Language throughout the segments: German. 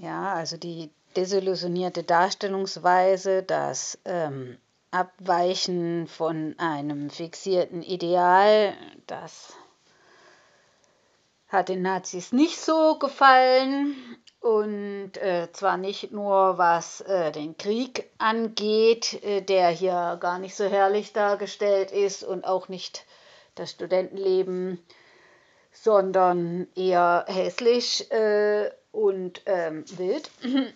Ja, also die desillusionierte Darstellungsweise, das ähm, Abweichen von einem fixierten Ideal, das hat den Nazis nicht so gefallen. Und äh, zwar nicht nur was äh, den Krieg angeht, äh, der hier gar nicht so herrlich dargestellt ist und auch nicht das Studentenleben, sondern eher hässlich äh, und ähm, wild.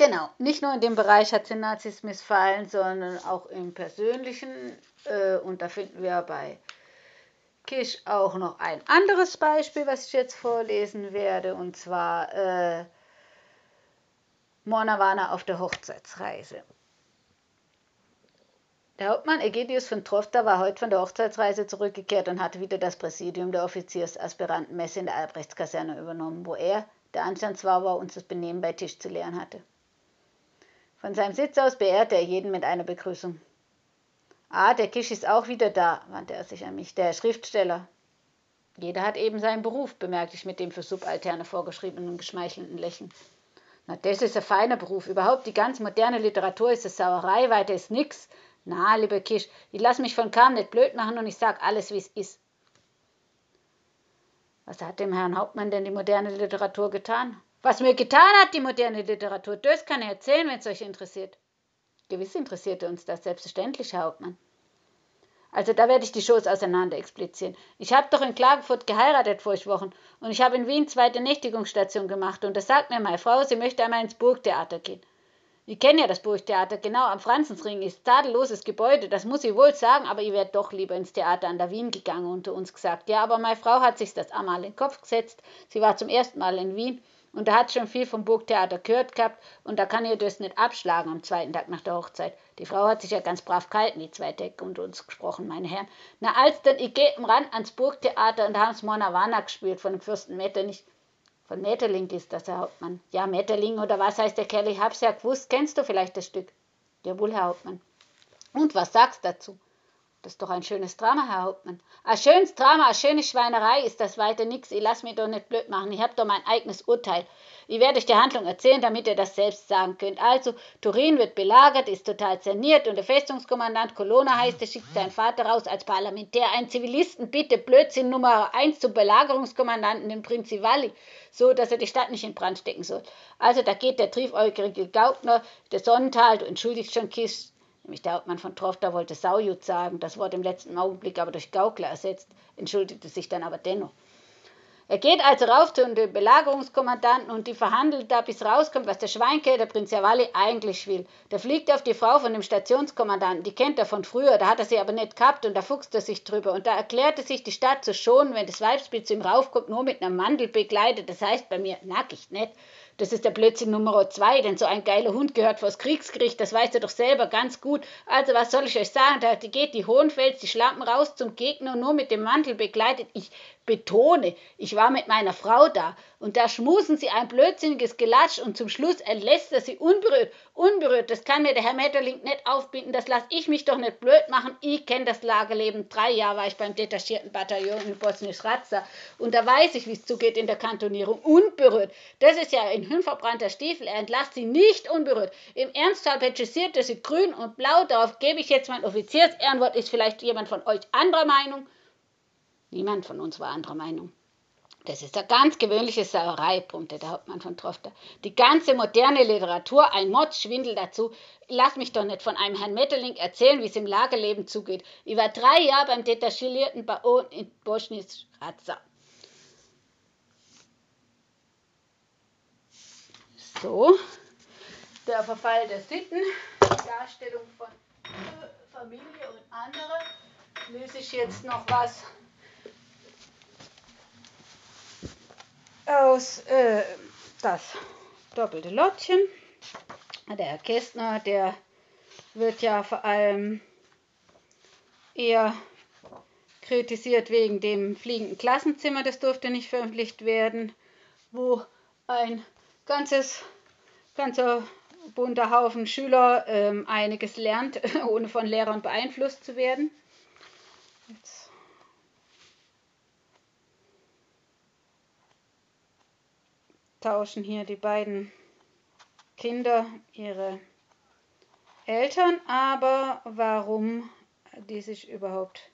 Genau, nicht nur in dem Bereich hat den Nazis missfallen, sondern auch im persönlichen. Äh, und da finden wir bei Kisch auch noch ein anderes Beispiel, was ich jetzt vorlesen werde, und zwar äh, Mornawana auf der Hochzeitsreise. Der Hauptmann Egidius von Trofta war heute von der Hochzeitsreise zurückgekehrt und hatte wieder das Präsidium der Offiziersaspirantenmesse in der Albrechtskaserne übernommen, wo er, der Anstandswauber, uns das Benehmen bei Tisch zu lehren hatte. Von seinem Sitz aus beehrte er jeden mit einer Begrüßung. Ah, der Kisch ist auch wieder da, wandte er sich an mich, der Schriftsteller. Jeder hat eben seinen Beruf, bemerkte ich mit dem für Subalterne vorgeschriebenen geschmeichelnden Lächeln. Na, das ist ein feiner Beruf. Überhaupt die ganz moderne Literatur ist eine Sauerei, weiter ist nix. Na, lieber Kisch, ich lass mich von Kam nicht blöd machen und ich sag alles, wie es ist. Was hat dem Herrn Hauptmann denn die moderne Literatur getan? Was mir getan hat, die moderne Literatur, das kann er erzählen, wenn es euch interessiert. Gewiss interessierte uns das, selbstverständlich, Herr Hauptmann. Also da werde ich die Shows auseinander explizieren. Ich habe doch in Klagenfurt geheiratet vor Wochen und ich habe in Wien zweite Nächtigungsstation gemacht und da sagt mir meine Frau, sie möchte einmal ins Burgtheater gehen. Ich kenne ja das Burgtheater, genau am Franzensring ist tadelloses Gebäude, das muss ich wohl sagen, aber ich wäre doch lieber ins Theater an der Wien gegangen unter uns gesagt. Ja, aber meine Frau hat sich das einmal in den Kopf gesetzt. Sie war zum ersten Mal in Wien und da hat schon viel vom Burgtheater gehört gehabt und da kann ihr das nicht abschlagen am zweiten Tag nach der Hochzeit. Die Frau hat sich ja ganz brav gehalten, die zwei Tage unter uns gesprochen, meine Herren. Na, als dann, ich gehe am Rand ans Burgtheater und da haben sie Mona gespielt von dem Fürsten Metternich. Von Metterling ist das, Herr Hauptmann. Ja, Metterling oder was heißt der Kerl? Ich hab's ja gewusst. Kennst du vielleicht das Stück? Jawohl, Herr Hauptmann. Und was sagst du dazu? Das ist doch ein schönes Drama, Herr Hauptmann. Ein schönes Drama, eine schöne Schweinerei ist das weiter nix. Ich lass mich doch nicht blöd machen. Ich hab doch mein eigenes Urteil. Ich werde euch die Handlung erzählen, damit ihr das selbst sagen könnt. Also, Turin wird belagert, ist total zerniert und der Festungskommandant Colonna heißt, er schickt seinen Vater raus als Parlamentär. Ein Zivilisten bitte Blödsinn Nummer eins zum Belagerungskommandanten, den Prinzivali, so dass er die Stadt nicht in Brand stecken soll. Also, da geht der triefäugige Gaukner, der Sonnenthal, du entschuldigst schon, Kiss, Nämlich der Hauptmann von Trofter wollte Saujut sagen, das Wort im letzten Augenblick aber durch Gaukler ersetzt, entschuldigte sich dann aber dennoch. Er geht also rauf zu den Belagerungskommandanten und die verhandelt da, bis rauskommt, was der Schweinke, der Prinz Javali, eigentlich will. Der fliegt auf die Frau von dem Stationskommandanten, die kennt er von früher, da hat er sie aber nicht gehabt und da fuchst er sich drüber. Und da erklärte sich die Stadt zu schonen, wenn das Weibsbild zu ihm raufkommt, nur mit einem Mandel begleitet, das heißt bei mir nackig, nicht? Das ist der Blödsinn Nummer zwei, denn so ein geiler Hund gehört vors Kriegsgericht, das weißt du doch selber ganz gut. Also was soll ich euch sagen, da geht die Hohenfels, die Schlampen raus zum Gegner nur mit dem Mantel begleitet. Ich betone, ich war mit meiner Frau da und da schmusen sie ein blödsinniges Gelatsch und zum Schluss entlässt er sie unberührt. Unberührt, das kann mir der Herr Metterling nicht aufbinden, das lasse ich mich doch nicht blöd machen. Ich kenne das Lagerleben. Drei Jahre war ich beim detachierten Bataillon in Bosnisch-Ratza und da weiß ich, wie es zugeht in der Kantonierung. Unberührt. Das ist ja ein hirnverbrannter Stiefel. Er entlasst sie nicht unberührt. Im Ernstfall petschisiert er sie grün und blau. Darauf gebe ich jetzt mein Offiziersehrenwort. Ist vielleicht jemand von euch anderer Meinung? Niemand von uns war anderer Meinung. Das ist eine ganz gewöhnliche Sauerei, brummte der Hauptmann von Trofter. Die ganze moderne Literatur, ein Mordsschwindel dazu. Lass mich doch nicht von einem Herrn Metterling erzählen, wie es im Lagerleben zugeht. Ich war drei Jahre beim detachierten Baron in Boschnitz-Ratza. So, der Verfall der Sitten, Darstellung von Familie und andere. Lese ich jetzt noch was aus äh, das doppelte Lottchen. Der Herr Kästner, der wird ja vor allem eher kritisiert wegen dem fliegenden Klassenzimmer, das durfte nicht veröffentlicht werden, wo ein ganzes, ganzer bunter Haufen Schüler ähm, einiges lernt, ohne von Lehrern beeinflusst zu werden. Jetzt tauschen hier die beiden Kinder ihre Eltern, aber warum die sich überhaupt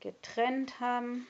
getrennt haben,